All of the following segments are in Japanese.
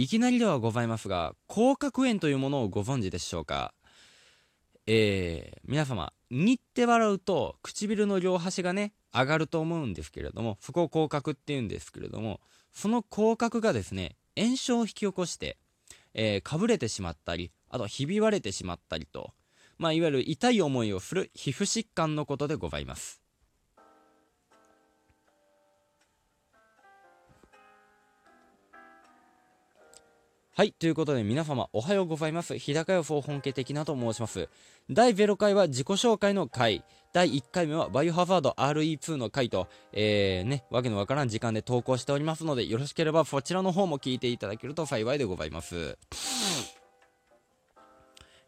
いきなりではございますが口角炎というものをご存知でしょうか？えー、皆様にって笑うと唇の両端がね上がると思うんですけれどもそこを口角っていうんですけれどもその口角がですね炎症を引き起こして、えー、かぶれてしまったりあとひび割れてしまったりと、まあ、いわゆる痛い思いをする皮膚疾患のことでございます。はい、ということで皆様おはようございます。日高予想本家的なと申します。第0回は自己紹介の回、第1回目はバイオハザード RE2 の回と、えー、ね、わけのわからん時間で投稿しておりますので、よろしければそちらの方も聞いていただけると幸いでございます。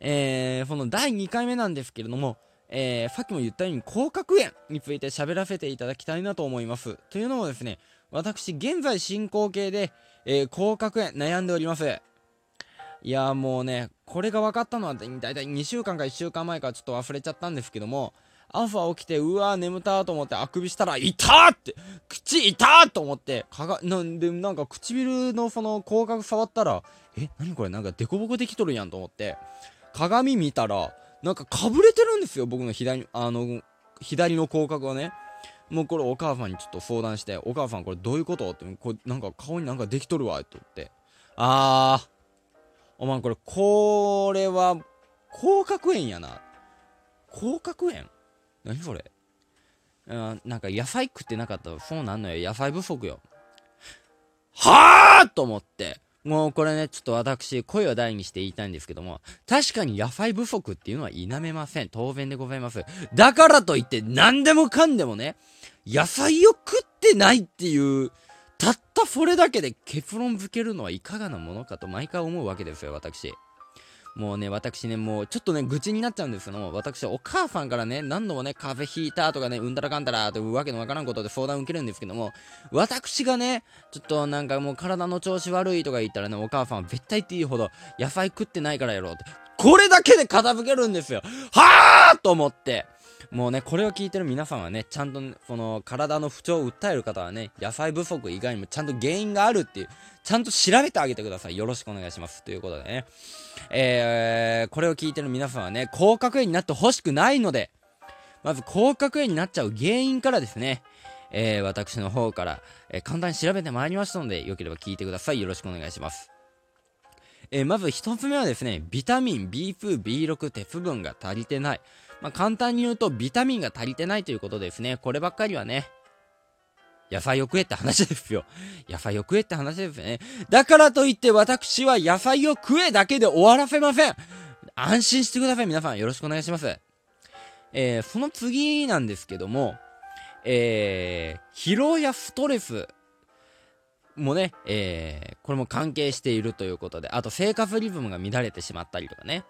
えー、その第2回目なんですけれども、えー、さっきも言ったように甲殻炎について喋らせていただきたいなと思います。というのもですね、私、現在進行形で、えー、甲殻炎悩んでおります。いやもうね、これが分かったのは、だいたい2週間か1週間前かちょっと忘れちゃったんですけども、朝起きて、うわー眠たと思ってあくびしたら、いたって、口いたと思って、かが、なんで、なんか唇のその口角触ったら、え、なにこれなんかデコボコできとるやんと思って、鏡見たら、なんかかぶれてるんですよ、僕の左、あの、左の口角がね。もうこれお母さんにちょっと相談して、お母さんこれどういうこと？って、これなんか顔になんかできとるわ、って言って。あー、お前これ、これは、甲殻炎やな。甲殻炎何それ？うん、なんか野菜食ってなかったらそうなんのよ。野菜不足よ。はぁと思って。もうこれね、ちょっと私、声を大にして言いたいんですけども、確かに野菜不足っていうのは否めません。当然でございます。だからといって、何でもかんでもね、野菜を食ってないっていう、たったそれだけで結論付けるのはいかがなものかと毎回思うわけですよ、私。もうね、私ね、もうちょっとね、愚痴になっちゃうんですけども、私お母さんからね、何度もね、風邪ひいたとかね、うんたらかんたらというわけのわからんことで相談を受けるんですけども、私がね、ちょっとなんかもう体の調子悪いとか言ったらね、お母さんは絶対っていいほど、野菜食ってないからやろうって、これだけで片付けるんですよ。はぁと思って。もうね、これを聞いてる皆さんはね、ちゃんと、ね、その、体の不調を訴える方はね、野菜不足以外にもちゃんと原因があるっていう、ちゃんと調べてあげてください。よろしくお願いします。ということでね、えー、これを聞いてる皆さんはね、甲殻炎になってほしくないので、まず甲殻炎になっちゃう原因からですね、えー、私の方から、えー、簡単に調べてまいりましたので、よければ聞いてください。よろしくお願いします。えー、まず一つ目はですね、ビタミン B2、B6、鉄分が足りてない。まあ、簡単に言うと、ビタミンが足りてないということですね。こればっかりはね、野菜を食えって話ですよ。野菜を食えって話ですね。だからといって私は野菜を食えだけで終わらせません。安心してください。皆さんよろしくお願いします。えー、その次なんですけども、えー、疲労やストレスもね、えー、これも関係しているということで、あと生活リズムが乱れてしまったりとかね。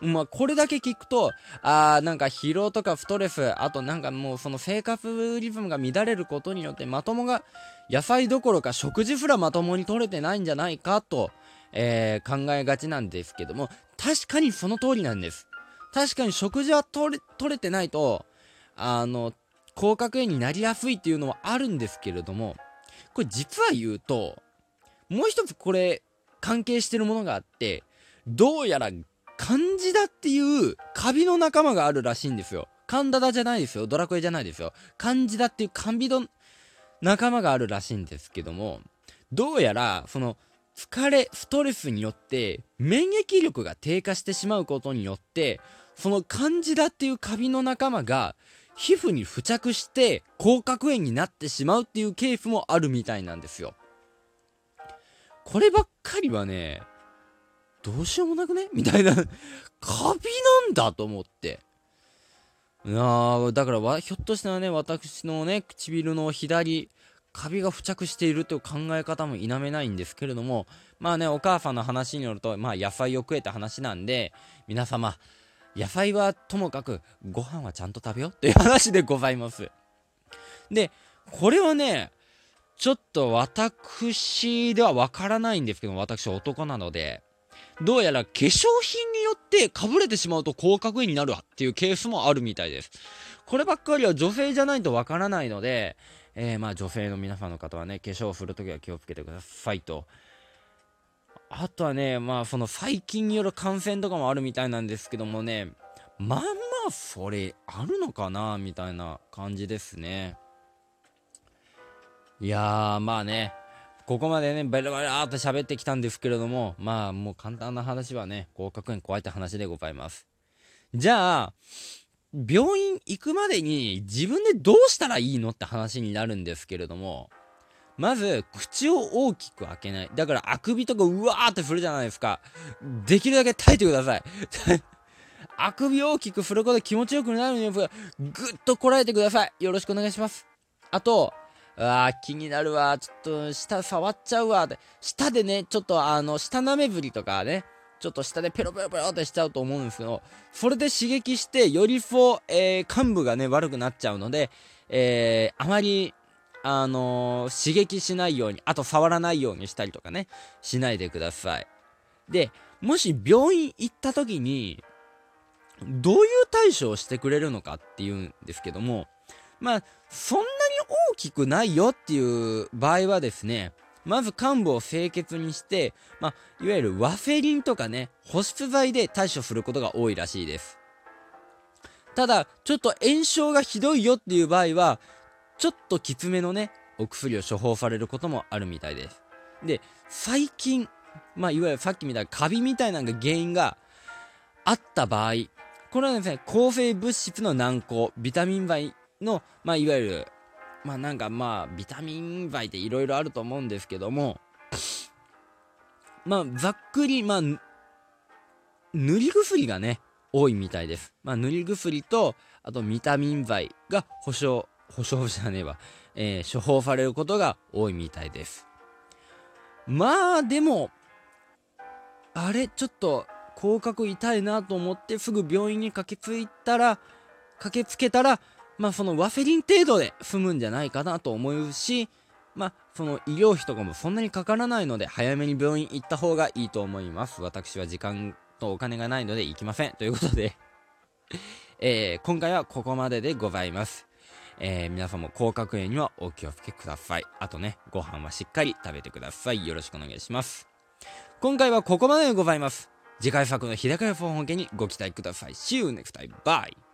まあ、これだけ聞くと、あー、なんか疲労とかストレス、あとなんかもうその生活リズムが乱れることによってまともが、野菜どころか食事すらまともに取れてないんじゃないかと、えー、考えがちなんですけども、確かにその通りなんです。確かに食事は取れ、取れてないと、あの、甲殻炎になりやすいっていうのはあるんですけれども、これ実は言うと、もう一つこれ関係してるものがあって、どうやらカンジダっていうカビの仲間があるらしいんですよ。カンダダじゃないですよ。ドラクエじゃないですよ。カンジダっていうカビの仲間があるらしいんですけども、どうやら、その、疲れ、ストレスによって、免疫力が低下してしまうことによって、そのカンジダっていうカビの仲間が、皮膚に付着して、甲殻炎になってしまうっていうケースもあるみたいなんですよ。こればっかりはね、どうしようもなくね？みたいなカビなんだと思って。あだからわひょっとしたらね、私のね、唇の左、カビが付着しているという考え方も否めないんですけれども、まあね、お母さんの話によると、まあ野菜を食えた話なんで、皆様、野菜はともかく、ご飯はちゃんと食べようっていう話でございます。で、これはね、ちょっと私ではわからないんですけど、私男なので、どうやら化粧品によってかぶれてしまうと甲殻炎になるっていうケースもあるみたいです。こればっかりは女性じゃないとわからないので、えー、まあ女性の皆さんの方はね、化粧をするときは気をつけてくださいと。あとはね、まあ、その細菌による感染とかもあるみたいなんですけどもね、まあまあ、それあるのかなみたいな感じですね。いやー、まあね、ここまでね、ベラベラーと喋ってきたんですけれども、まあ、もう簡単な話はね、合格園怖いって話でございます。じゃあ、病院行くまでに自分でどうしたらいいのって話になるんですけれども、まず、口を大きく開けない。だから、あくびとかうわーって振るじゃないですか。できるだけ耐えてください。あくび大きく振ることで気持ちよくなるのに、ぐっとこらえてください。よろしくお願いします。あと、あ気になるわ。ちょっと、舌触っちゃうわ。って。舌でね、ちょっとあの、舌なめぶりとかね、ちょっと下でペロペロペロってしちゃうと思うんですけど、それで刺激して、よりフォ、えー、幹部がね、悪くなっちゃうので、えー、あまりあのー、刺激しないように、あと触らないようにしたりとかね、しないでください。で、もし病院行った時に、どういう対処をしてくれるのかっていうんですけども、まあ、そんな大きくないよっていう場合はですね、まず患部を清潔にして、まあ、いわゆるワフェリンとかね、保湿剤で対処することが多いらしいです。ただ、ちょっと炎症がひどいよっていう場合は、ちょっときつめのね、お薬を処方されることもあるみたいです。で、最近、まあ、いわゆるさっきみたカビみたいなのが原因があった場合、これはですね、抗生物質の軟膏、ビタミン剤の、まあ、いわゆる、まあ、なんかまあ、ビタミン剤っていろいろあると思うんですけども、まあ、ざっくり、まあ、塗り薬がね、多いみたいです。まあ、塗り薬と、あとビタミン剤が保証保証じゃねえわ、えー、処方されることが多いみたいです。まあ、でも、あれ、ちょっと、口角痛いなと思ってすぐ病院に駆けついたら、駆けつけたら、まあそのワフェリン程度で済むんじゃないかなと思うし、まあその医療費とかもそんなにかからないので早めに病院行った方がいいと思います。私は時間とお金がないので行きません。ということで えー、今回はここまででございます。えー、皆さんも甲殻炎にはお気をつけください。あとね、ご飯はしっかり食べてください。よろしくお願いします。今回はここまででございます。次回作の日高屋本家にご期待ください。See you next time. Bye!